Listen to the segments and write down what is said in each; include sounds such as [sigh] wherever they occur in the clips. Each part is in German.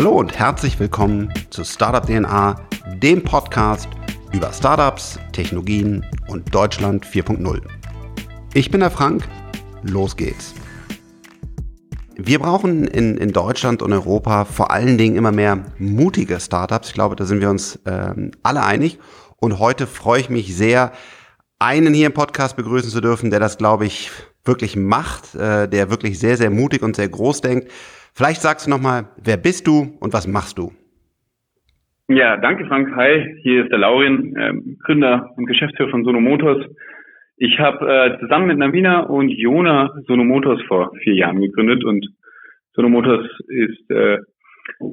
Hallo und herzlich willkommen zu Startup DNA, dem Podcast über Startups, Technologien und Deutschland 4.0. Ich bin der Frank, los geht's. Wir brauchen in, in Deutschland und Europa vor allen Dingen immer mehr mutige Startups. Ich glaube, da sind wir uns ähm, alle einig. Und heute freue ich mich sehr, einen hier im Podcast begrüßen zu dürfen, der das, glaube ich, wirklich macht, äh, der wirklich sehr, sehr mutig und sehr groß denkt. Vielleicht sagst du nochmal, wer bist du und was machst du? Ja, danke Frank. Hi, hier ist der Laurin, äh, Gründer und Geschäftsführer von Sono Motors. Ich habe äh, zusammen mit Navina und Jona Sono Motors vor vier Jahren gegründet und Sono Motors ist äh,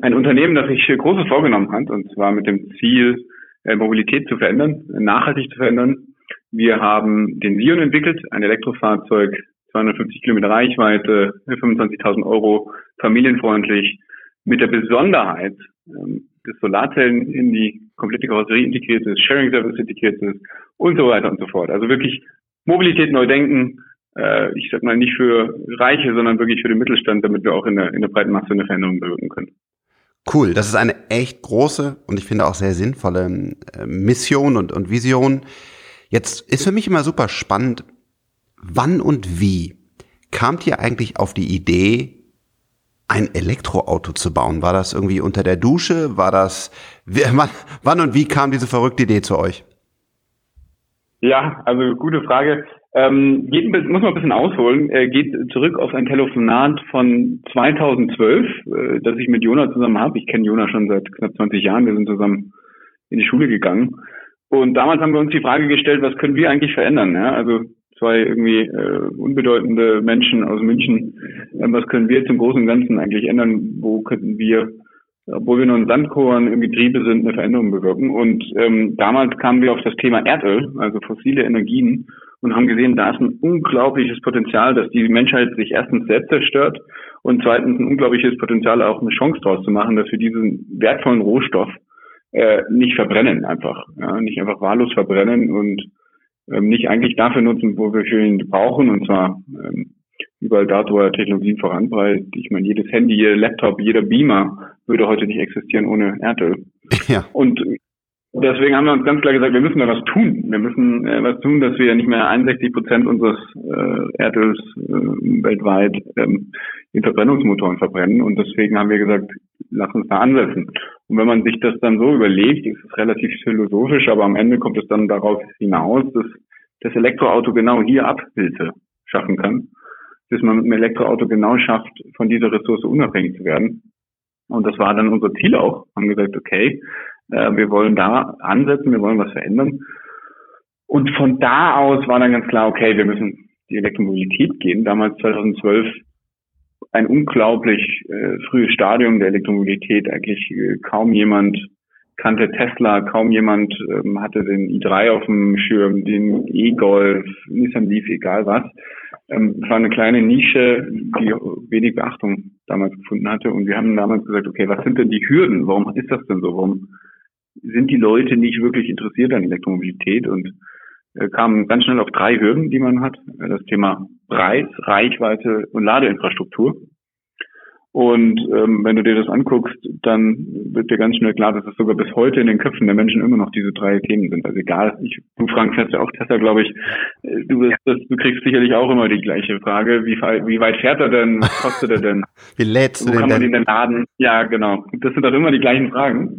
ein Unternehmen, das sich Großes vorgenommen hat und zwar mit dem Ziel, äh, Mobilität zu verändern, nachhaltig zu verändern. Wir haben den Sion entwickelt, ein Elektrofahrzeug, 250 Kilometer Reichweite, 25.000 Euro, familienfreundlich, mit der Besonderheit, ähm, dass Solarzellen in die komplette Karosserie integriert ist, Sharing Service integriert ist und so weiter und so fort. Also wirklich Mobilität neu denken, äh, ich sag mal nicht für Reiche, sondern wirklich für den Mittelstand, damit wir auch in der, in der breiten Masse eine Veränderung bewirken können. Cool, das ist eine echt große und ich finde auch sehr sinnvolle äh, Mission und, und Vision. Jetzt ist für mich immer super spannend, wann und wie kamt ihr eigentlich auf die Idee, ein Elektroauto zu bauen? War das irgendwie unter der Dusche? War das, [laughs] wann, und wie kam diese verrückte Idee zu euch? Ja, also gute Frage. Ähm, geht, muss man ein bisschen ausholen. Äh, geht zurück auf ein Telefonat von 2012, äh, das ich mit Jona zusammen habe. Ich kenne Jona schon seit knapp 20 Jahren. Wir sind zusammen in die Schule gegangen. Und damals haben wir uns die Frage gestellt, was können wir eigentlich verändern? Ja? Also zwei irgendwie äh, unbedeutende Menschen aus München. Ähm, was können wir zum Großen und Ganzen eigentlich ändern? Wo könnten wir, obwohl wir nur ein Sandkorn im Getriebe sind, eine Veränderung bewirken? Und ähm, damals kamen wir auf das Thema Erdöl, also fossile Energien, und haben gesehen, da ist ein unglaubliches Potenzial, dass die Menschheit sich erstens selbst zerstört und zweitens ein unglaubliches Potenzial, auch eine Chance draus zu machen, dass wir diesen wertvollen Rohstoff äh, nicht verbrennen einfach, ja, nicht einfach wahllos verbrennen und ähm, nicht eigentlich dafür nutzen, wo wir für ihn brauchen, und zwar ähm, überall dort, wo er Technologien voranbreitet. Ich meine, jedes Handy, jeder Laptop, jeder Beamer würde heute nicht existieren ohne Erdöl. [laughs] Ja. Und deswegen haben wir uns ganz klar gesagt, wir müssen da was tun. Wir müssen äh, was tun, dass wir nicht mehr 61 Prozent unseres äh, Erdöls äh, weltweit ähm, in Verbrennungsmotoren verbrennen. Und deswegen haben wir gesagt, lass uns da ansetzen. Und wenn man sich das dann so überlegt, ist es relativ philosophisch, aber am Ende kommt es dann darauf hinaus, dass das Elektroauto genau hier Abhilfe schaffen kann, dass man mit dem Elektroauto genau schafft, von dieser Ressource unabhängig zu werden. Und das war dann unser Ziel auch. Haben gesagt, okay, äh, wir wollen da ansetzen, wir wollen was verändern. Und von da aus war dann ganz klar, okay, wir müssen die Elektromobilität gehen. Damals 2012 ein unglaublich äh, frühes Stadium der Elektromobilität. Eigentlich äh, kaum jemand kannte Tesla, kaum jemand ähm, hatte den i3 auf dem Schirm, den E-Golf, Nissan Leaf, egal was. Ähm, es war eine kleine Nische, die wenig Beachtung damals gefunden hatte. Und wir haben damals gesagt, okay, was sind denn die Hürden? Warum ist das denn so? Warum sind die Leute nicht wirklich interessiert an Elektromobilität? Und kamen ganz schnell auf drei Hürden, die man hat. Das Thema Preis, Reichweite und Ladeinfrastruktur. Und ähm, wenn du dir das anguckst, dann wird dir ganz schnell klar, dass es sogar bis heute in den Köpfen der Menschen immer noch diese drei Themen sind. Also egal, ich, du Frank fährst ja auch Tesla, glaube ich. Äh, du, wirst, du kriegst sicherlich auch immer die gleiche Frage. Wie, wie weit fährt er denn? Was kostet er denn? [laughs] wie lädst du Wo kann man ihn denn laden? Ja, genau. Das sind doch immer die gleichen Fragen.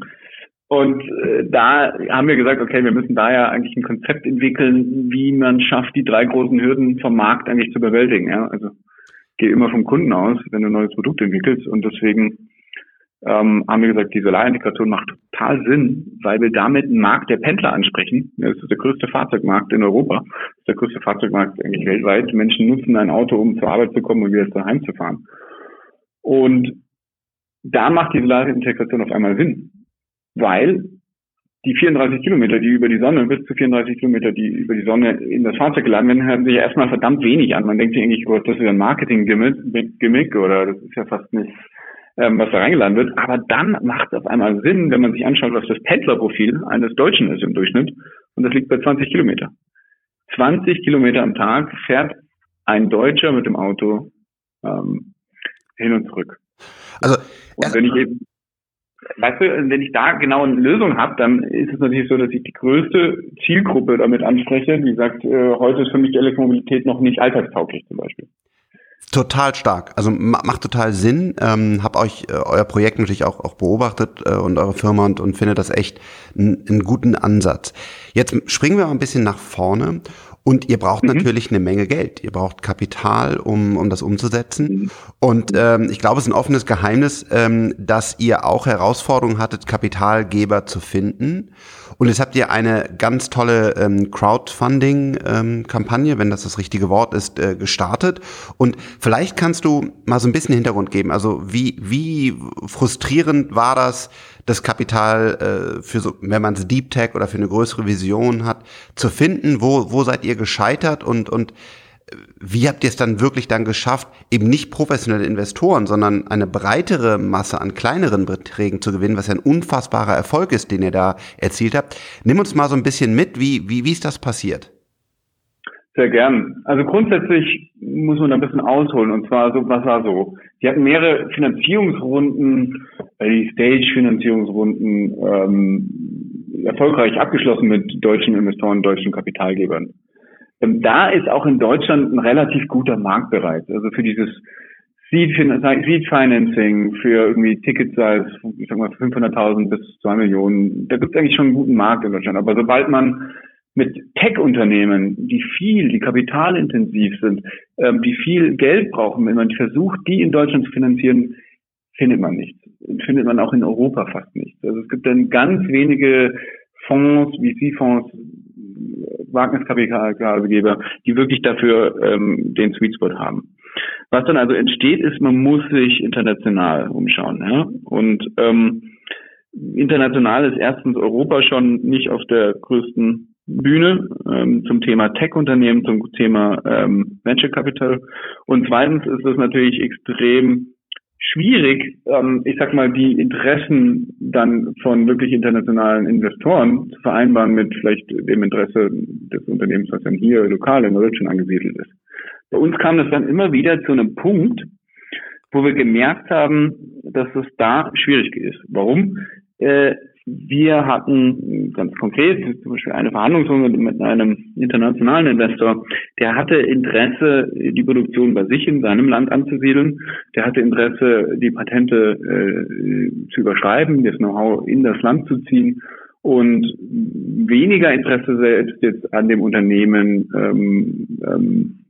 Und äh, da haben wir gesagt, okay, wir müssen da ja eigentlich ein Konzept entwickeln, wie man schafft, die drei großen Hürden vom Markt eigentlich zu bewältigen. Ja? Also gehe immer vom Kunden aus, wenn du ein neues Produkt entwickelst. Und deswegen ähm, haben wir gesagt, die Solarintegration macht total Sinn, weil wir damit einen Markt der Pendler ansprechen. Das ist der größte Fahrzeugmarkt in Europa. Das ist der größte Fahrzeugmarkt eigentlich weltweit. Menschen nutzen ein Auto, um zur Arbeit zu kommen und wieder daheim zu fahren. Und da macht die Solarintegration auf einmal Sinn weil die 34 Kilometer, die über die Sonne, bis zu 34 Kilometer, die über die Sonne in das Fahrzeug geladen werden, hören sich ja erstmal verdammt wenig an. Man denkt sich eigentlich, oh, das ist ja ein Marketing-Gimmick oder das ist ja fast nicht, ähm, was da reingeladen wird. Aber dann macht es auf einmal Sinn, wenn man sich anschaut, was das Pendlerprofil eines Deutschen ist im Durchschnitt. Und das liegt bei 20 Kilometer. 20 Kilometer am Tag fährt ein Deutscher mit dem Auto ähm, hin und zurück. Also, und wenn ich eben weißt du, wenn ich da genau eine Lösung habe, dann ist es natürlich so, dass ich die größte Zielgruppe damit anspreche, die sagt, äh, heute ist für mich die Elektromobilität noch nicht alltagstauglich zum Beispiel. Total stark. Also macht total Sinn. Ähm, hab euch äh, euer Projekt natürlich auch, auch beobachtet äh, und eure Firma und, und finde das echt einen guten Ansatz. Jetzt springen wir mal ein bisschen nach vorne und ihr braucht mhm. natürlich eine Menge Geld. Ihr braucht Kapital, um, um das umzusetzen. Mhm. Und ähm, ich glaube, es ist ein offenes Geheimnis, ähm, dass ihr auch Herausforderungen hattet, Kapitalgeber zu finden. Und jetzt habt ihr eine ganz tolle ähm, Crowdfunding-Kampagne, ähm, wenn das das richtige Wort ist, äh, gestartet. Und vielleicht kannst du mal so ein bisschen Hintergrund geben. Also wie, wie frustrierend war das, das Kapital äh, für so, wenn man es Deep Tech oder für eine größere Vision hat, zu finden? Wo, wo seid ihr gescheitert und, und äh, wie habt ihr es dann wirklich dann geschafft, eben nicht professionelle Investoren, sondern eine breitere Masse an kleineren Beträgen zu gewinnen, was ja ein unfassbarer Erfolg ist, den ihr da erzielt habt? Nimm uns mal so ein bisschen mit, wie, wie, wie ist das passiert? Sehr gern. Also grundsätzlich muss man da ein bisschen ausholen. Und zwar so, was war so? Die hatten mehrere Finanzierungsrunden, die Stage-Finanzierungsrunden ähm, erfolgreich abgeschlossen mit deutschen Investoren, deutschen Kapitalgebern. Ähm, da ist auch in Deutschland ein relativ guter Markt bereit. Also für dieses Seed, Financing, für irgendwie Ticket Size, ich sag mal 500.000 bis 2 Millionen, da gibt es eigentlich schon einen guten Markt in Deutschland. Aber sobald man mit Tech-Unternehmen, die viel, die kapitalintensiv sind, ähm, die viel Geld brauchen, wenn man versucht, die in Deutschland zu finanzieren, findet man nichts. Findet man auch in Europa fast nichts. Also es gibt dann ganz wenige Fonds, VC-Fonds, Wagniskapitalgeber, die wirklich dafür ähm, den Sweet Spot haben. Was dann also entsteht, ist, man muss sich international umschauen. Ja? Und ähm, international ist erstens Europa schon nicht auf der größten Bühne ähm, zum Thema Tech-Unternehmen, zum Thema ähm, Venture Capital. Und zweitens ist es natürlich extrem schwierig, ähm, ich sag mal, die Interessen dann von wirklich internationalen Investoren zu vereinbaren mit vielleicht dem Interesse des Unternehmens, was dann hier lokal in Deutschland angesiedelt ist. Bei uns kam das dann immer wieder zu einem Punkt, wo wir gemerkt haben, dass es da schwierig ist. Warum? Äh, wir hatten ganz konkret zum Beispiel eine Verhandlungsrunde mit einem internationalen Investor, der hatte Interesse, die Produktion bei sich in seinem Land anzusiedeln. Der hatte Interesse, die Patente äh, zu überschreiben, das Know-how in das Land zu ziehen und weniger Interesse selbst jetzt an dem Unternehmen, ähm, ähm,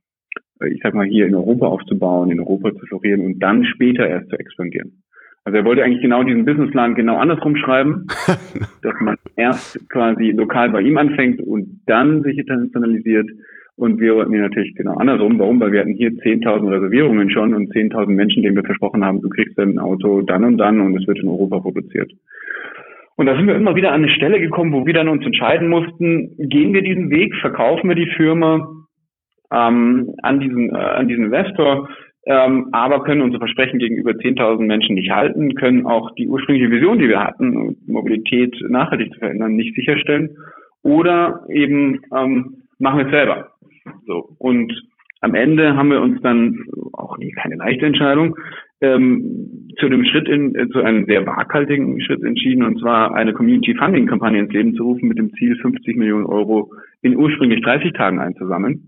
ich sag mal, hier in Europa aufzubauen, in Europa zu florieren und dann später erst zu expandieren. Also er wollte eigentlich genau diesen Businessplan genau andersrum schreiben, [laughs] dass man erst quasi lokal bei ihm anfängt und dann sich internationalisiert. Und wir wollten ihn natürlich genau andersrum. Warum? Weil wir hatten hier 10.000 Reservierungen schon und 10.000 Menschen, denen wir versprochen haben, du kriegst dein Auto dann und dann und es wird in Europa produziert. Und da sind wir immer wieder an eine Stelle gekommen, wo wir dann uns entscheiden mussten, gehen wir diesen Weg, verkaufen wir die Firma ähm, an diesen, äh, an diesen Investor, ähm, aber können unsere Versprechen gegenüber 10.000 Menschen nicht halten, können auch die ursprüngliche Vision, die wir hatten, Mobilität nachhaltig zu verändern, nicht sicherstellen. Oder eben ähm, machen wir es selber. So. Und am Ende haben wir uns dann auch nie keine leichte Entscheidung ähm, zu dem Schritt in äh, zu einem sehr waghaltigen Schritt entschieden und zwar eine Community Funding Kampagne ins Leben zu rufen mit dem Ziel 50 Millionen Euro in ursprünglich 30 Tagen einzusammeln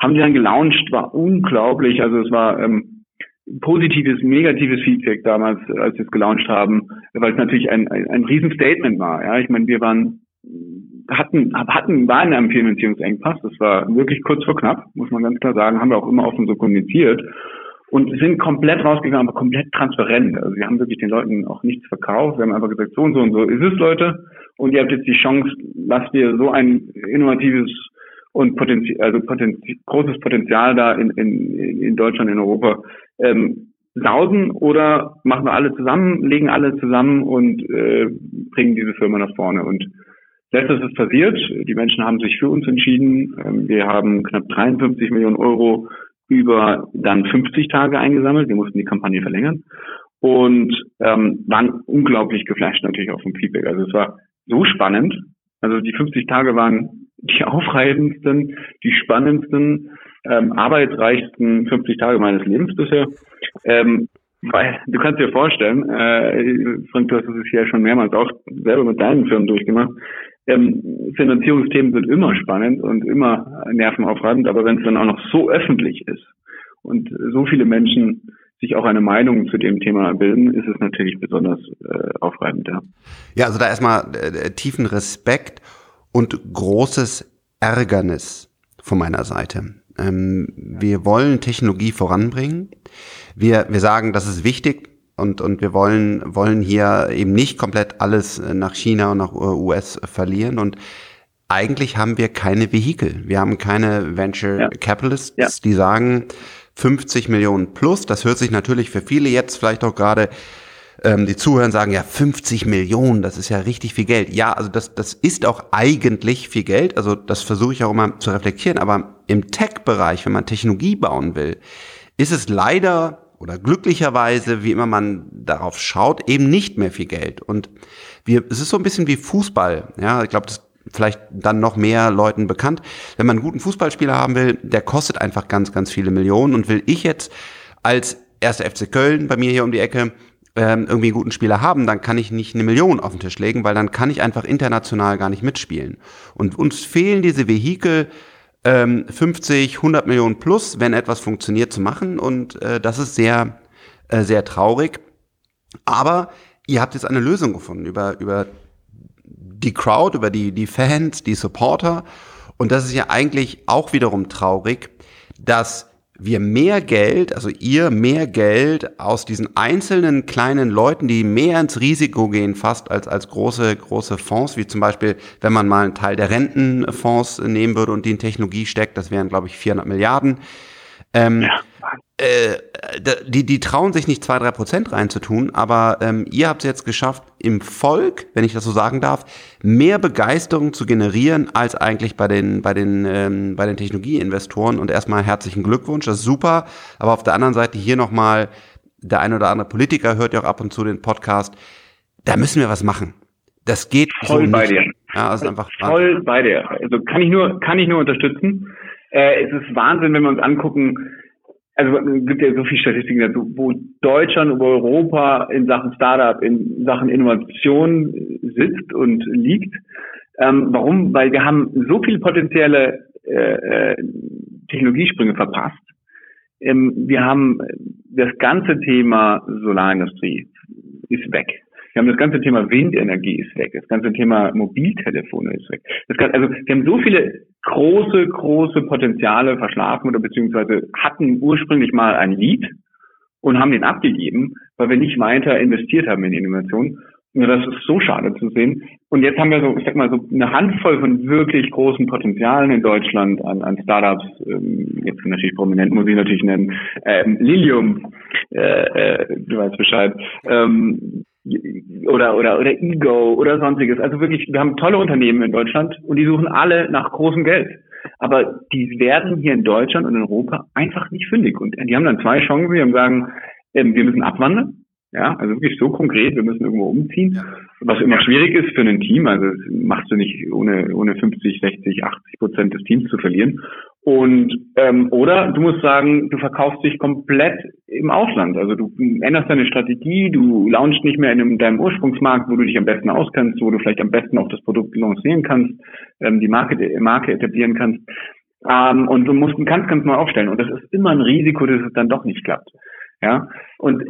haben die dann gelauncht, war unglaublich. Also es war ähm, positives, negatives Feedback damals, als wir es gelauncht haben, weil es natürlich ein, ein, ein Riesenstatement war. Ja, ich meine, wir waren hatten, hatten, waren in einem Finanzierungsengpass. Das war wirklich kurz vor knapp, muss man ganz klar sagen, haben wir auch immer offen so kommuniziert und sind komplett rausgegangen, aber komplett transparent. Also wir haben wirklich den Leuten auch nichts verkauft. Wir haben einfach gesagt, so und so und so ist es, Leute. Und ihr habt jetzt die Chance, lasst ihr so ein innovatives und Potenzial, also Potenzial, großes Potenzial da in, in, in Deutschland, in Europa ähm, sausen oder machen wir alle zusammen, legen alle zusammen und äh, bringen diese Firma nach vorne. Und letztes ist passiert. Die Menschen haben sich für uns entschieden. Ähm, wir haben knapp 53 Millionen Euro über dann 50 Tage eingesammelt. Wir mussten die Kampagne verlängern und ähm, waren unglaublich geflasht natürlich auch vom Feedback. Also es war so spannend. Also die 50 Tage waren die aufreibendsten, die spannendsten, ähm, arbeitsreichsten 50 Tage meines Lebens bisher. Ähm, Weil, du kannst dir vorstellen, äh, Frank, du hast es ja schon mehrmals auch selber mit deinen Firmen durchgemacht. Ähm, Finanzierungsthemen sind immer spannend und immer nervenaufreibend, aber wenn es dann auch noch so öffentlich ist und so viele Menschen sich auch eine Meinung zu dem Thema bilden, ist es natürlich besonders äh, aufreibend. Ja. ja, also da erstmal äh, tiefen Respekt und großes Ärgernis von meiner Seite. Ähm, wir wollen Technologie voranbringen. Wir, wir sagen, das ist wichtig und, und wir wollen, wollen hier eben nicht komplett alles nach China und nach US verlieren und eigentlich haben wir keine Vehikel. Wir haben keine Venture ja. Capitalists, ja. die sagen 50 Millionen plus. Das hört sich natürlich für viele jetzt vielleicht auch gerade ähm, die zuhören, sagen, ja, 50 Millionen, das ist ja richtig viel Geld. Ja, also das, das ist auch eigentlich viel Geld. Also das versuche ich auch immer zu reflektieren. Aber im Tech-Bereich, wenn man Technologie bauen will, ist es leider oder glücklicherweise, wie immer man darauf schaut, eben nicht mehr viel Geld. Und wir, es ist so ein bisschen wie Fußball. Ja, ich glaube, das vielleicht dann noch mehr Leuten bekannt. Wenn man einen guten Fußballspieler haben will, der kostet einfach ganz, ganz viele Millionen. Und will ich jetzt als erster FC Köln bei mir hier um die Ecke ähm, irgendwie einen guten Spieler haben, dann kann ich nicht eine Million auf den Tisch legen, weil dann kann ich einfach international gar nicht mitspielen. Und uns fehlen diese Vehikel, ähm, 50, 100 Millionen plus, wenn etwas funktioniert, zu machen. Und äh, das ist sehr, äh, sehr traurig. Aber ihr habt jetzt eine Lösung gefunden über, über die Crowd, über die, die Fans, die Supporter. Und das ist ja eigentlich auch wiederum traurig, dass wir mehr Geld, also ihr mehr Geld aus diesen einzelnen kleinen Leuten, die mehr ins Risiko gehen, fast als, als große, große Fonds, wie zum Beispiel, wenn man mal einen Teil der Rentenfonds nehmen würde und die in Technologie steckt, das wären, glaube ich, 400 Milliarden. Ähm, ja. äh, die, die trauen sich nicht zwei, drei Prozent reinzutun, aber ähm, ihr habt es jetzt geschafft, im Volk, wenn ich das so sagen darf, mehr Begeisterung zu generieren als eigentlich bei den, bei den, ähm, bei den Technologieinvestoren. Und erstmal herzlichen Glückwunsch, das ist super. Aber auf der anderen Seite hier nochmal, der ein oder andere Politiker hört ja auch ab und zu den Podcast, da müssen wir was machen. Das geht voll so bei dir. Ja, ist einfach voll bei dir. Also kann ich nur, kann ich nur unterstützen. Äh, es ist Wahnsinn, wenn wir uns angucken, also es gibt ja so viele Statistiken dazu, wo Deutschland über Europa in Sachen Startup, in Sachen Innovation sitzt und liegt. Ähm, warum? Weil wir haben so viele potenzielle äh, äh, Technologiesprünge verpasst. Ähm, wir haben das ganze Thema Solarindustrie ist weg. Wir haben das ganze Thema Windenergie ist weg. Das ganze Thema Mobiltelefone ist weg. Ganze, also wir haben so viele große, große Potenziale verschlafen oder beziehungsweise hatten ursprünglich mal ein Lied und haben den abgegeben, weil wir nicht weiter investiert haben in Innovation. Und das ist so schade zu sehen. Und jetzt haben wir so, ich sag mal, so eine Handvoll von wirklich großen Potenzialen in Deutschland an, an Startups. Ähm, jetzt natürlich prominent muss ich natürlich nennen. Ähm, Lilium, äh, äh, du weißt Bescheid. Ähm, oder, oder, oder Ego oder sonstiges. Also wirklich, wir haben tolle Unternehmen in Deutschland und die suchen alle nach großem Geld. Aber die werden hier in Deutschland und in Europa einfach nicht fündig. Und die haben dann zwei Chancen. Die haben sagen, ähm, wir müssen abwandern. Ja, also wirklich so konkret, wir müssen irgendwo umziehen, was immer schwierig ist für ein Team. Also das machst du nicht ohne, ohne 50, 60, 80 Prozent des Teams zu verlieren. Und ähm, oder du musst sagen, du verkaufst dich komplett im Ausland. Also du änderst deine Strategie, du launchst nicht mehr in deinem Ursprungsmarkt, wo du dich am besten auskennst, wo du vielleicht am besten auch das Produkt lancieren kannst, ähm, die Marke, Marke etablieren kannst. Ähm, und du musst ganz, ganz neu aufstellen. Und das ist immer ein Risiko, dass es dann doch nicht klappt. Ja. Und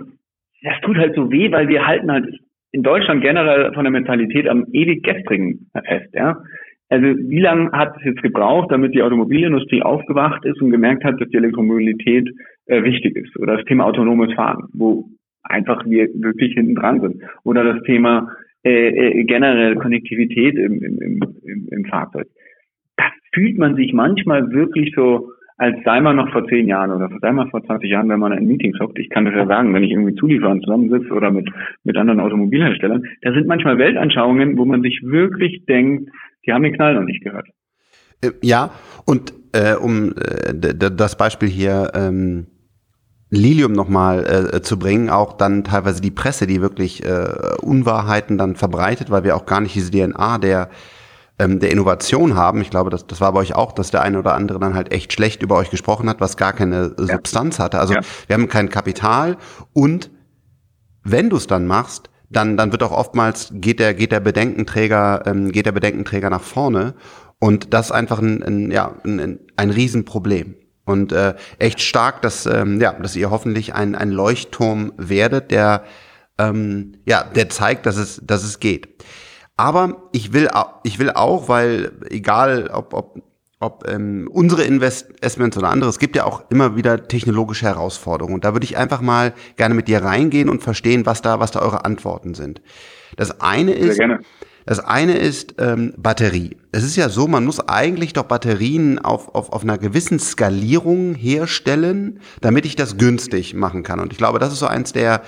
das tut halt so weh, weil wir halten halt in Deutschland generell von der Mentalität am ewig gestrigen fest. Ja. Also wie lange hat es jetzt gebraucht, damit die Automobilindustrie aufgewacht ist und gemerkt hat, dass die Elektromobilität äh, wichtig ist? Oder das Thema autonomes Fahren, wo einfach wir wirklich hinten dran sind. Oder das Thema äh, äh, generell Konnektivität im, im, im, im Fahrzeug. Da fühlt man sich manchmal wirklich so, als sei man noch vor zehn Jahren oder sei man vor 20 Jahren, wenn man in Meetings hockt. Ich kann das ja sagen, wenn ich irgendwie Zulieferern zusammensitze oder mit, mit anderen Automobilherstellern. Da sind manchmal Weltanschauungen, wo man sich wirklich denkt, die haben den Knall noch nicht gehört. Äh, ja, und äh, um äh, das Beispiel hier ähm, Lilium nochmal äh, zu bringen, auch dann teilweise die Presse, die wirklich äh, Unwahrheiten dann verbreitet, weil wir auch gar nicht diese DNA der ähm, der Innovation haben. Ich glaube, das, das war bei euch auch, dass der eine oder andere dann halt echt schlecht über euch gesprochen hat, was gar keine ja. Substanz hatte. Also ja. wir haben kein Kapital und wenn du es dann machst, dann, dann wird auch oftmals, geht der, geht der Bedenkenträger, ähm, geht der Bedenkenträger nach vorne. Und das ist einfach ein, ein, ja, ein, ein Riesenproblem. Und äh, echt stark, dass, ähm, ja, dass ihr hoffentlich ein, ein Leuchtturm werdet, der, ähm, ja, der zeigt, dass es, dass es geht. Aber ich will, ich will auch, weil egal, ob, ob ob ähm, unsere Investments oder andere, es gibt ja auch immer wieder technologische Herausforderungen. Und da würde ich einfach mal gerne mit dir reingehen und verstehen, was da, was da eure Antworten sind. Das eine ist, das eine ist ähm, Batterie. Es ist ja so, man muss eigentlich doch Batterien auf, auf, auf einer gewissen Skalierung herstellen, damit ich das günstig machen kann. Und ich glaube, das ist so eins der,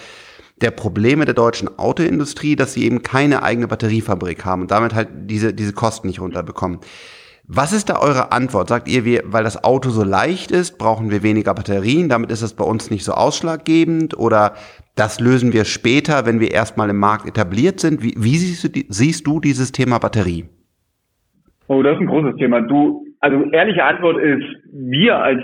der Probleme der deutschen Autoindustrie, dass sie eben keine eigene Batteriefabrik haben und damit halt diese, diese Kosten nicht runterbekommen. Was ist da eure Antwort? Sagt ihr, wir, weil das Auto so leicht ist, brauchen wir weniger Batterien, damit ist es bei uns nicht so ausschlaggebend? Oder das lösen wir später, wenn wir erstmal im Markt etabliert sind? Wie, wie siehst, du, siehst du dieses Thema Batterie? Oh, das ist ein großes Thema. Du, also ehrliche Antwort ist, wir als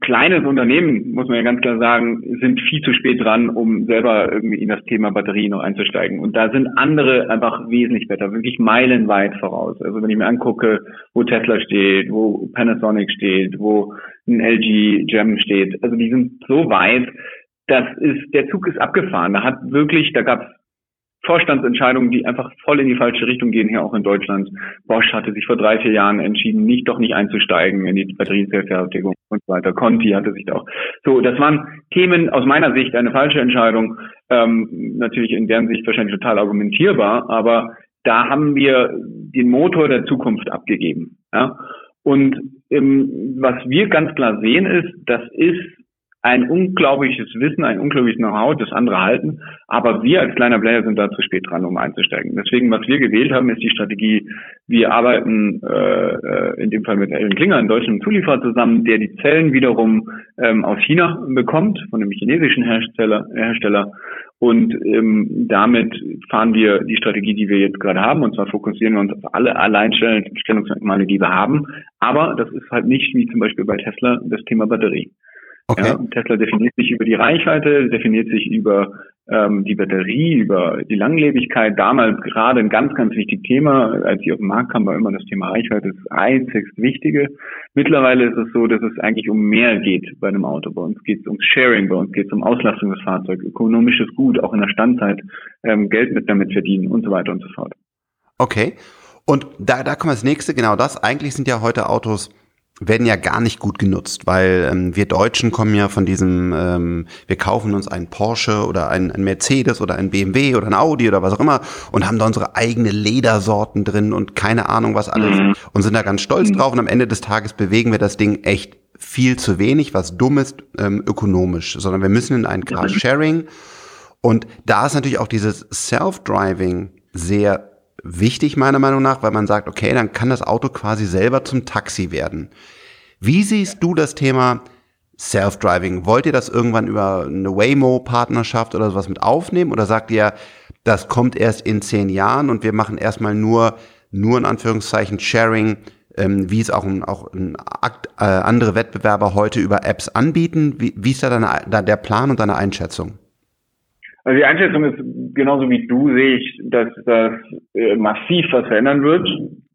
kleines Unternehmen, muss man ja ganz klar sagen, sind viel zu spät dran, um selber irgendwie in das Thema Batterie noch einzusteigen. Und da sind andere einfach wesentlich besser, wirklich meilenweit voraus. Also wenn ich mir angucke, wo Tesla steht, wo Panasonic steht, wo ein LG Gem steht, also die sind so weit, das ist, der Zug ist abgefahren. Da hat wirklich, da gab es Vorstandsentscheidungen, die einfach voll in die falsche Richtung gehen, hier auch in Deutschland. Bosch hatte sich vor drei, vier Jahren entschieden, nicht doch nicht einzusteigen in die Batteriezellfertigung und so weiter. Conti hatte sich da auch. So, das waren Themen aus meiner Sicht eine falsche Entscheidung. Ähm, natürlich in deren Sicht wahrscheinlich total argumentierbar, aber da haben wir den Motor der Zukunft abgegeben. Ja? Und ähm, was wir ganz klar sehen ist, das ist ein unglaubliches Wissen, ein unglaubliches Know-how, das andere halten. Aber wir als kleiner Player sind da zu spät dran, um einzusteigen. Deswegen, was wir gewählt haben, ist die Strategie, wir arbeiten äh, äh in dem Fall mit Ellen Klinger, einem deutschen Zulieferer zusammen, der die Zellen wiederum ähm, aus China bekommt, von einem chinesischen Hersteller. Hersteller. Und ähm, damit fahren wir die Strategie, die wir jetzt gerade haben. Und zwar fokussieren wir uns auf alle Alleinstellungsmerkmale, die wir haben. Aber das ist halt nicht wie zum Beispiel bei Tesla das Thema Batterie. Okay. Ja, Tesla definiert sich über die Reichweite, definiert sich über ähm, die Batterie, über die Langlebigkeit. Damals gerade ein ganz, ganz wichtiges Thema. Als sie auf den Markt kam, war immer das Thema Reichweite das einzigst Wichtige. Mittlerweile ist es so, dass es eigentlich um mehr geht bei einem Auto. Bei uns geht es ums Sharing, bei uns geht es um Auslastung des Fahrzeugs, ökonomisches Gut, auch in der Standzeit, ähm, Geld mit damit verdienen und so weiter und so fort. Okay. Und da, da kommt das nächste, genau das. Eigentlich sind ja heute Autos werden ja gar nicht gut genutzt, weil ähm, wir Deutschen kommen ja von diesem, ähm, wir kaufen uns einen Porsche oder einen, einen Mercedes oder einen BMW oder ein Audi oder was auch immer und haben da unsere eigene Ledersorten drin und keine Ahnung was alles mhm. und sind da ganz stolz mhm. drauf und am Ende des Tages bewegen wir das Ding echt viel zu wenig, was dumm ist, ähm, ökonomisch, sondern wir müssen in ein Car-Sharing und da ist natürlich auch dieses Self-Driving sehr wichtig, meiner Meinung nach, weil man sagt, okay, dann kann das Auto quasi selber zum Taxi werden. Wie siehst du das Thema Self-Driving? Wollt ihr das irgendwann über eine Waymo-Partnerschaft oder sowas mit aufnehmen? Oder sagt ihr, das kommt erst in zehn Jahren und wir machen erstmal nur, nur in Anführungszeichen Sharing, ähm, wie es auch, auch äh, andere Wettbewerber heute über Apps anbieten? Wie, wie ist da deine, da der Plan und deine Einschätzung? Also die Einschätzung ist genauso wie du sehe ich, dass das äh, massiv was verändern wird.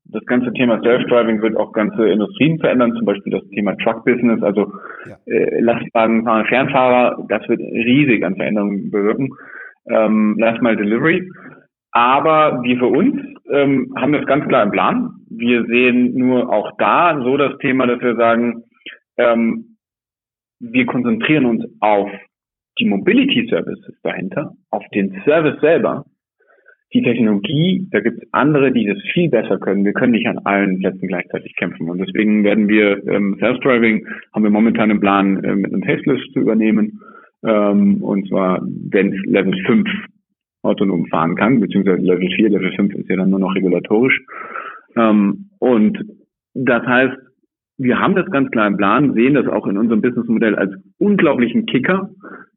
Das ganze Thema Self-Driving wird auch ganze Industrien verändern, zum Beispiel das Thema Truck-Business, also ja. äh, Lastwagenfahrer, Fernfahrer, das wird riesig an Veränderungen bewirken. Ähm, Last Mile Delivery. Aber wir für uns ähm, haben das ganz klar im Plan. Wir sehen nur auch da so das Thema, dass wir sagen, ähm, wir konzentrieren uns auf die Mobility Services dahinter, auf den Service selber, die Technologie, da gibt es andere, die das viel besser können. Wir können nicht an allen Plätzen gleichzeitig kämpfen. Und deswegen werden wir ähm, Self-Driving, haben wir momentan im Plan, äh, mit einem Faceless zu übernehmen. Ähm, und zwar, wenn es Level 5 autonom fahren kann, beziehungsweise Level 4, Level 5 ist ja dann nur noch regulatorisch. Ähm, und das heißt, wir haben das ganz klar im Plan, sehen das auch in unserem Businessmodell als unglaublichen Kicker,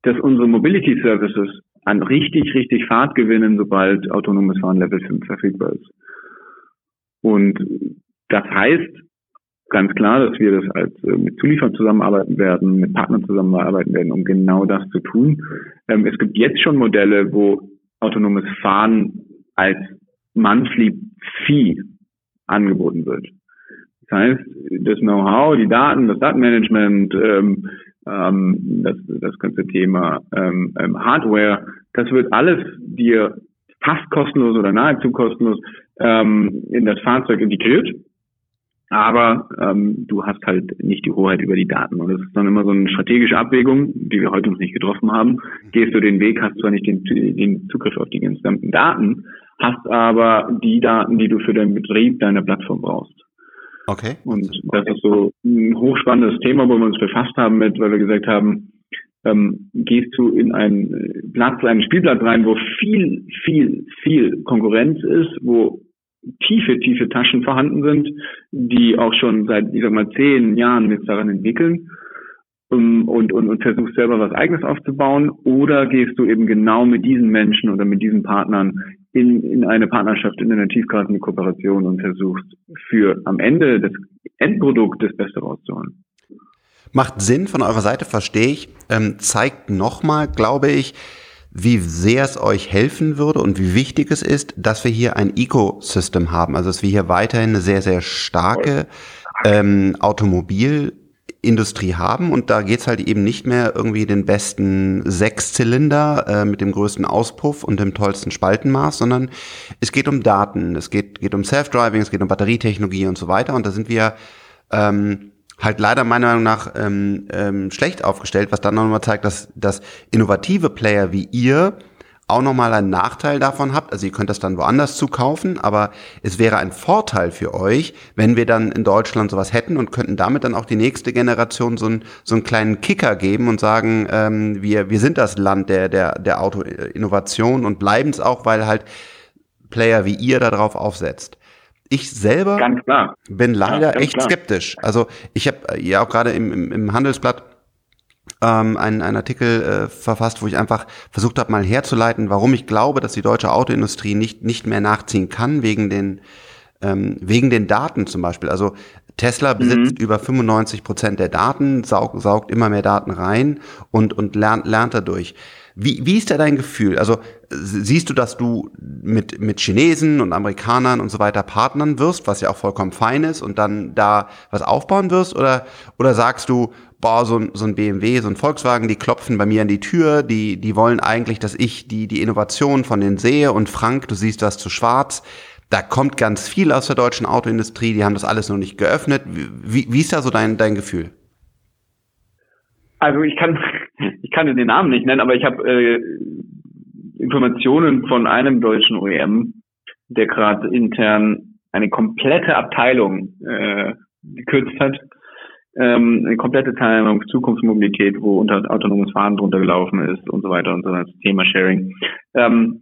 dass unsere Mobility Services an richtig, richtig Fahrt gewinnen, sobald autonomes Fahren Level 5 verfügbar ist. Und das heißt, ganz klar, dass wir das als äh, mit Zulieferern zusammenarbeiten werden, mit Partnern zusammenarbeiten werden, um genau das zu tun. Ähm, es gibt jetzt schon Modelle, wo autonomes Fahren als Monthly Fee angeboten wird. Das heißt, das Know-how, die Daten, das Datenmanagement, ähm, ähm, das, das ganze Thema ähm, ähm, Hardware, das wird alles dir fast kostenlos oder nahezu kostenlos ähm, in das Fahrzeug integriert. Aber ähm, du hast halt nicht die Hoheit über die Daten. Und das ist dann immer so eine strategische Abwägung, die wir heute uns nicht getroffen haben. Gehst du den Weg, hast zwar nicht den, den Zugriff auf die gesamten Daten, hast aber die Daten, die du für den Betrieb deiner Plattform brauchst. Okay. Und das ist so ein hochspannendes Thema, wo wir uns befasst haben mit, weil wir gesagt haben, ähm, gehst du in einen Platz, einen Spielplatz rein, wo viel, viel, viel Konkurrenz ist, wo tiefe, tiefe Taschen vorhanden sind, die auch schon seit, ich sag mal, zehn Jahren jetzt daran entwickeln um, und, und, und versuchst selber was eigenes aufzubauen oder gehst du eben genau mit diesen Menschen oder mit diesen Partnern in, in eine Partnerschaft, in eine tiefgreifende Kooperation und versuchst für am Ende das Endprodukt das Beste rauszuholen. Macht Sinn von eurer Seite, verstehe ich. Ähm, zeigt nochmal, glaube ich, wie sehr es euch helfen würde und wie wichtig es ist, dass wir hier ein Ecosystem haben. Also dass wir hier weiterhin eine sehr, sehr starke ähm, Automobil- Industrie haben. Und da geht's halt eben nicht mehr irgendwie den besten Sechszylinder äh, mit dem größten Auspuff und dem tollsten Spaltenmaß, sondern es geht um Daten, es geht, geht um Self-Driving, es geht um Batterietechnologie und so weiter. Und da sind wir ähm, halt leider meiner Meinung nach ähm, ähm, schlecht aufgestellt, was dann nochmal zeigt, dass, dass innovative Player wie ihr auch nochmal einen Nachteil davon habt. Also ihr könnt das dann woanders zukaufen, aber es wäre ein Vorteil für euch, wenn wir dann in Deutschland sowas hätten und könnten damit dann auch die nächste Generation so, einen so einen kleinen Kicker geben und sagen, ähm, wir, wir sind das Land der, der, der Autoinnovation und bleiben es auch, weil halt Player wie ihr darauf aufsetzt. Ich selber bin leider ja, echt klar. skeptisch. Also ich habe äh, ja auch gerade im, im, im Handelsblatt ähm, einen, einen Artikel äh, verfasst, wo ich einfach versucht habe, mal herzuleiten, warum ich glaube, dass die deutsche Autoindustrie nicht, nicht mehr nachziehen kann, wegen den, ähm, wegen den Daten zum Beispiel. Also Tesla mhm. besitzt mhm. über 95 Prozent der Daten, saug, saugt immer mehr Daten rein und, und lernt, lernt dadurch. Wie, wie ist da dein Gefühl? Also siehst du, dass du mit, mit Chinesen und Amerikanern und so weiter partnern wirst, was ja auch vollkommen fein ist und dann da was aufbauen wirst? Oder, oder sagst du, boah, so, so ein BMW, so ein Volkswagen, die klopfen bei mir an die Tür, die, die wollen eigentlich, dass ich die, die Innovation von denen sehe und Frank, du siehst das zu schwarz. Da kommt ganz viel aus der deutschen Autoindustrie, die haben das alles noch nicht geöffnet. Wie, wie ist da so dein, dein Gefühl? Also ich kann, ich kann den Namen nicht nennen, aber ich habe äh, Informationen von einem deutschen OEM, der gerade intern eine komplette Abteilung äh, gekürzt hat. Ähm, eine komplette Teilung Zukunftsmobilität, wo unter autonomes Fahren drunter gelaufen ist und so weiter und so weiter, das Thema Sharing. Ähm,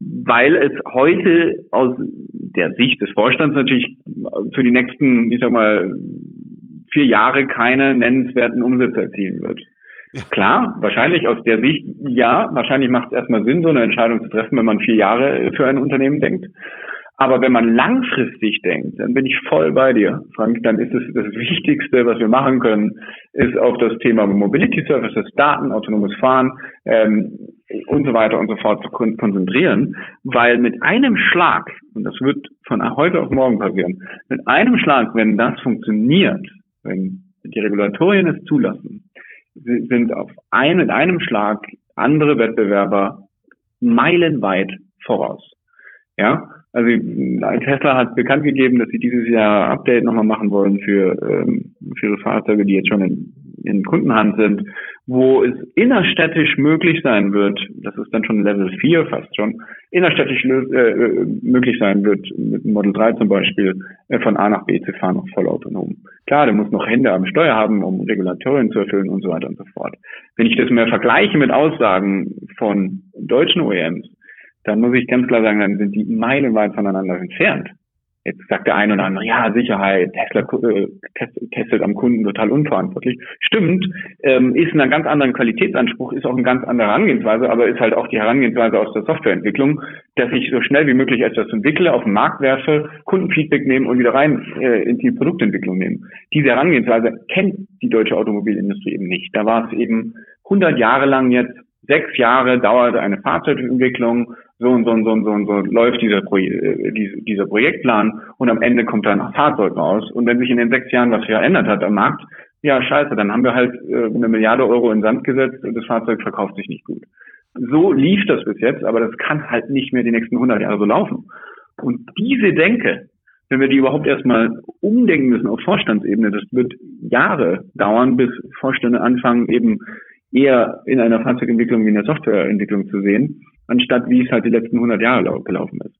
weil es heute aus der Sicht des Vorstands natürlich für die nächsten, ich sag mal, vier Jahre keine nennenswerten Umsätze erzielen wird. Klar, wahrscheinlich aus der Sicht, ja, wahrscheinlich macht es erstmal Sinn, so eine Entscheidung zu treffen, wenn man vier Jahre für ein Unternehmen denkt. Aber wenn man langfristig denkt, dann bin ich voll bei dir, Frank, dann ist es das Wichtigste, was wir machen können, ist auf das Thema Mobility Services, Daten, autonomes Fahren ähm, und so weiter und so fort zu konzentrieren, weil mit einem Schlag, und das wird von heute auf morgen passieren, mit einem Schlag, wenn das funktioniert, wenn die Regulatorien es zulassen, sind auf ein, mit einem Schlag andere Wettbewerber meilenweit voraus. Ja, also Tesla hat bekannt gegeben, dass sie dieses Jahr Update nochmal machen wollen für, ähm, für ihre Fahrzeuge, die jetzt schon in, in Kundenhand sind, wo es innerstädtisch möglich sein wird, das ist dann schon Level 4 fast schon, innerstädtisch äh, möglich sein wird, mit Model 3 zum Beispiel, äh, von A nach B zu fahren, auch vollautonom. Klar, der muss noch Hände am Steuer haben, um Regulatorien zu erfüllen und so weiter und so fort. Wenn ich das mehr vergleiche mit Aussagen von deutschen OEMs, dann muss ich ganz klar sagen, dann sind die meilenweit voneinander entfernt. Jetzt sagt der eine oder andere, ja, Sicherheit, Tesla äh, testet am Kunden total unverantwortlich. Stimmt, ähm, ist ein ganz anderen Qualitätsanspruch, ist auch eine ganz andere Herangehensweise, aber ist halt auch die Herangehensweise aus der Softwareentwicklung, dass ich so schnell wie möglich etwas entwickle, auf den Markt werfe, Kundenfeedback nehme und wieder rein äh, in die Produktentwicklung nehme. Diese Herangehensweise kennt die deutsche Automobilindustrie eben nicht. Da war es eben 100 Jahre lang jetzt, sechs Jahre dauerte eine Fahrzeugentwicklung, so und so und so und so und so läuft dieser, Pro äh, dieser Projektplan und am Ende kommt dann ein Fahrzeug raus. Und wenn sich in den sechs Jahren was verändert hat am Markt, ja scheiße, dann haben wir halt äh, eine Milliarde Euro in Sand gesetzt und das Fahrzeug verkauft sich nicht gut. So lief das bis jetzt, aber das kann halt nicht mehr die nächsten 100 Jahre so laufen. Und diese Denke, wenn wir die überhaupt erstmal umdenken müssen auf Vorstandsebene, das wird Jahre dauern, bis Vorstände anfangen, eben eher in einer Fahrzeugentwicklung wie in der Softwareentwicklung zu sehen anstatt wie es halt die letzten 100 Jahre gelaufen ist.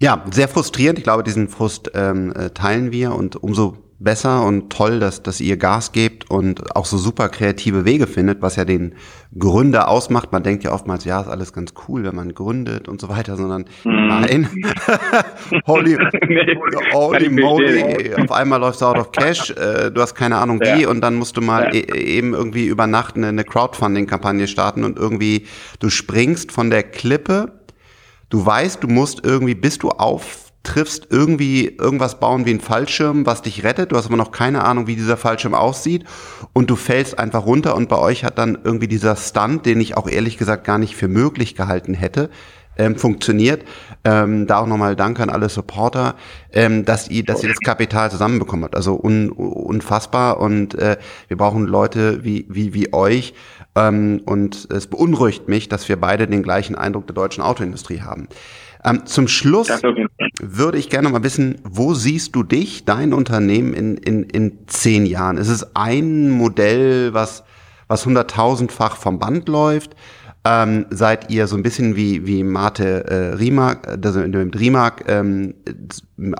Ja, sehr frustrierend. Ich glaube, diesen Frust ähm, äh, teilen wir und umso besser und toll, dass, dass ihr Gas gebt und auch so super kreative Wege findet, was ja den Gründer ausmacht. Man denkt ja oftmals, ja, ist alles ganz cool, wenn man gründet und so weiter, sondern mm. nein. [laughs] holy, [laughs] holy moly, auf einmal läufst du out of cash, [laughs] äh, du hast keine Ahnung wie ja. und dann musst du mal ja. e eben irgendwie über Nacht eine, eine Crowdfunding-Kampagne starten und irgendwie, du springst von der Klippe du weißt, du musst irgendwie, bis du auftriffst, irgendwie irgendwas bauen wie ein Fallschirm, was dich rettet. Du hast aber noch keine Ahnung, wie dieser Fallschirm aussieht. Und du fällst einfach runter und bei euch hat dann irgendwie dieser Stunt, den ich auch ehrlich gesagt gar nicht für möglich gehalten hätte, ähm, funktioniert. Ähm, da auch nochmal Danke an alle Supporter, ähm, dass ihr, dass ihr das Kapital zusammenbekommen habt. Also un, unfassbar und äh, wir brauchen Leute wie, wie, wie euch, ähm, und es beunruhigt mich, dass wir beide den gleichen Eindruck der deutschen Autoindustrie haben. Ähm, zum Schluss würde ich gerne mal wissen, wo siehst du dich, dein Unternehmen in, in, in zehn Jahren? Ist es ein Modell, was, was hunderttausendfach vom Band läuft? Ähm, seid ihr so ein bisschen wie, wie Mate äh, Rimac, also mit Rimac ähm,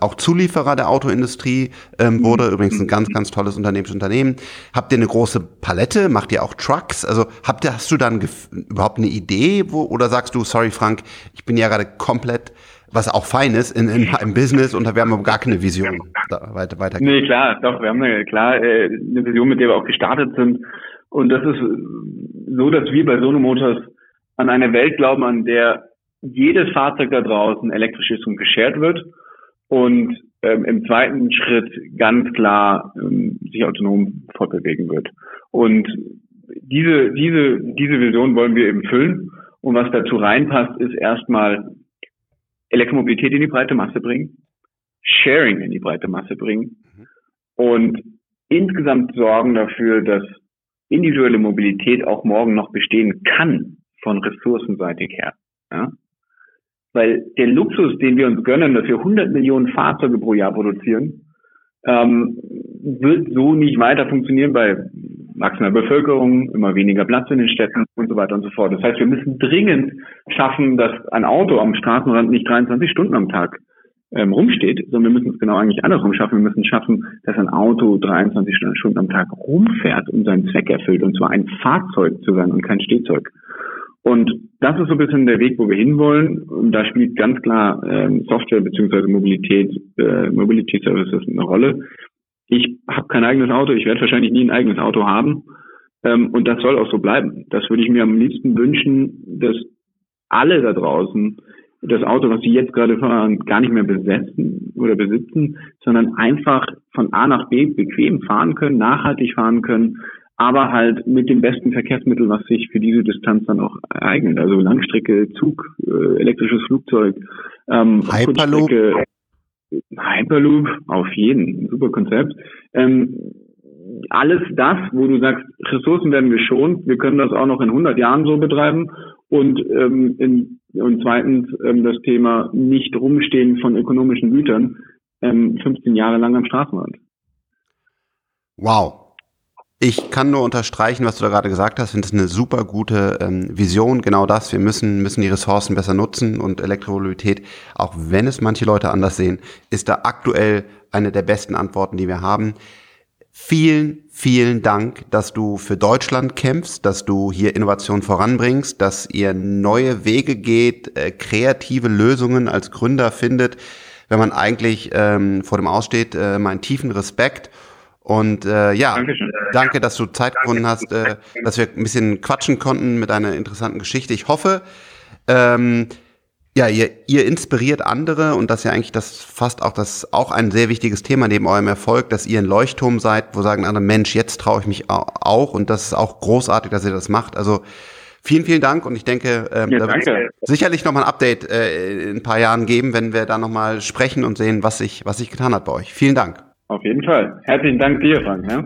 auch Zulieferer der Autoindustrie ähm, mhm. wurde, übrigens ein ganz, ganz tolles Unternehmensunternehmen. Habt ihr eine große Palette? Macht ihr auch Trucks? Also habt ihr, hast du dann überhaupt eine Idee, wo, oder sagst du, sorry Frank, ich bin ja gerade komplett was auch fein ist in, in, im Business und wir haben aber gar keine Vision da weiter, weiter. Nee, klar, doch, wir haben eine, klar äh, eine Vision, mit der wir auch gestartet sind. Und das ist so, dass wir bei Sono Motors an eine Welt glauben, an der jedes Fahrzeug da draußen elektrisch ist und geshared wird und ähm, im zweiten Schritt ganz klar ähm, sich autonom fortbewegen wird. Und diese, diese, diese Vision wollen wir eben füllen. Und was dazu reinpasst, ist erstmal Elektromobilität in die breite Masse bringen, Sharing in die breite Masse bringen und insgesamt sorgen dafür, dass individuelle Mobilität auch morgen noch bestehen kann von ressourcenseitig her. Ja? Weil der Luxus, den wir uns gönnen, dass wir 100 Millionen Fahrzeuge pro Jahr produzieren, ähm, wird so nicht weiter funktionieren bei wachsender Bevölkerung, immer weniger Platz in den Städten und so weiter und so fort. Das heißt, wir müssen dringend schaffen, dass ein Auto am Straßenrand nicht 23 Stunden am Tag ähm, rumsteht, sondern wir müssen es genau eigentlich andersrum schaffen. Wir müssen schaffen, dass ein Auto 23 Stunden am Tag rumfährt und seinen Zweck erfüllt, und zwar ein Fahrzeug zu sein und kein Stehzeug. Und das ist so ein bisschen der Weg, wo wir hinwollen. Und da spielt ganz klar ähm, Software beziehungsweise Mobilität, äh, Mobility Services eine Rolle. Ich habe kein eigenes Auto, ich werde wahrscheinlich nie ein eigenes Auto haben. Ähm, und das soll auch so bleiben. Das würde ich mir am liebsten wünschen, dass alle da draußen das Auto, was sie jetzt gerade fahren, gar nicht mehr besetzen oder besitzen, sondern einfach von A nach B bequem fahren können, nachhaltig fahren können aber halt mit dem besten Verkehrsmittel, was sich für diese Distanz dann auch eignet. Also Langstrecke, Zug, äh, elektrisches Flugzeug, ähm, Hyperloop. Hyperloop, auf jeden, super Konzept. Ähm, alles das, wo du sagst, Ressourcen werden geschont, wir können das auch noch in 100 Jahren so betreiben und ähm, in, und zweitens ähm, das Thema nicht rumstehen von ökonomischen Gütern ähm, 15 Jahre lang am Straßenrand. Wow, ich kann nur unterstreichen, was du da gerade gesagt hast. Ich finde es eine super gute ähm, Vision. Genau das. Wir müssen, müssen die Ressourcen besser nutzen und Elektromobilität, auch wenn es manche Leute anders sehen, ist da aktuell eine der besten Antworten, die wir haben. Vielen, vielen Dank, dass du für Deutschland kämpfst, dass du hier Innovation voranbringst, dass ihr neue Wege geht, äh, kreative Lösungen als Gründer findet wenn man eigentlich ähm, vor dem Aussteht, äh, meinen tiefen Respekt. Und äh, ja, Dankeschön. danke, dass du Zeit gefunden hast, äh, dass wir ein bisschen quatschen konnten mit einer interessanten Geschichte. Ich hoffe, ähm, ja, ihr, ihr inspiriert andere und das ist ja eigentlich das fast auch das auch ein sehr wichtiges Thema neben eurem Erfolg, dass ihr ein Leuchtturm seid, wo sagen andere Mensch, jetzt traue ich mich auch und das ist auch großartig, dass ihr das macht. Also vielen, vielen Dank und ich denke, ähm, ja, da wird es sicherlich nochmal ein Update äh, in ein paar Jahren geben, wenn wir da nochmal sprechen und sehen, was sich was sich getan hat bei euch. Vielen Dank. Auf jeden Fall. Herzlichen Dank dir, Frank. Ja?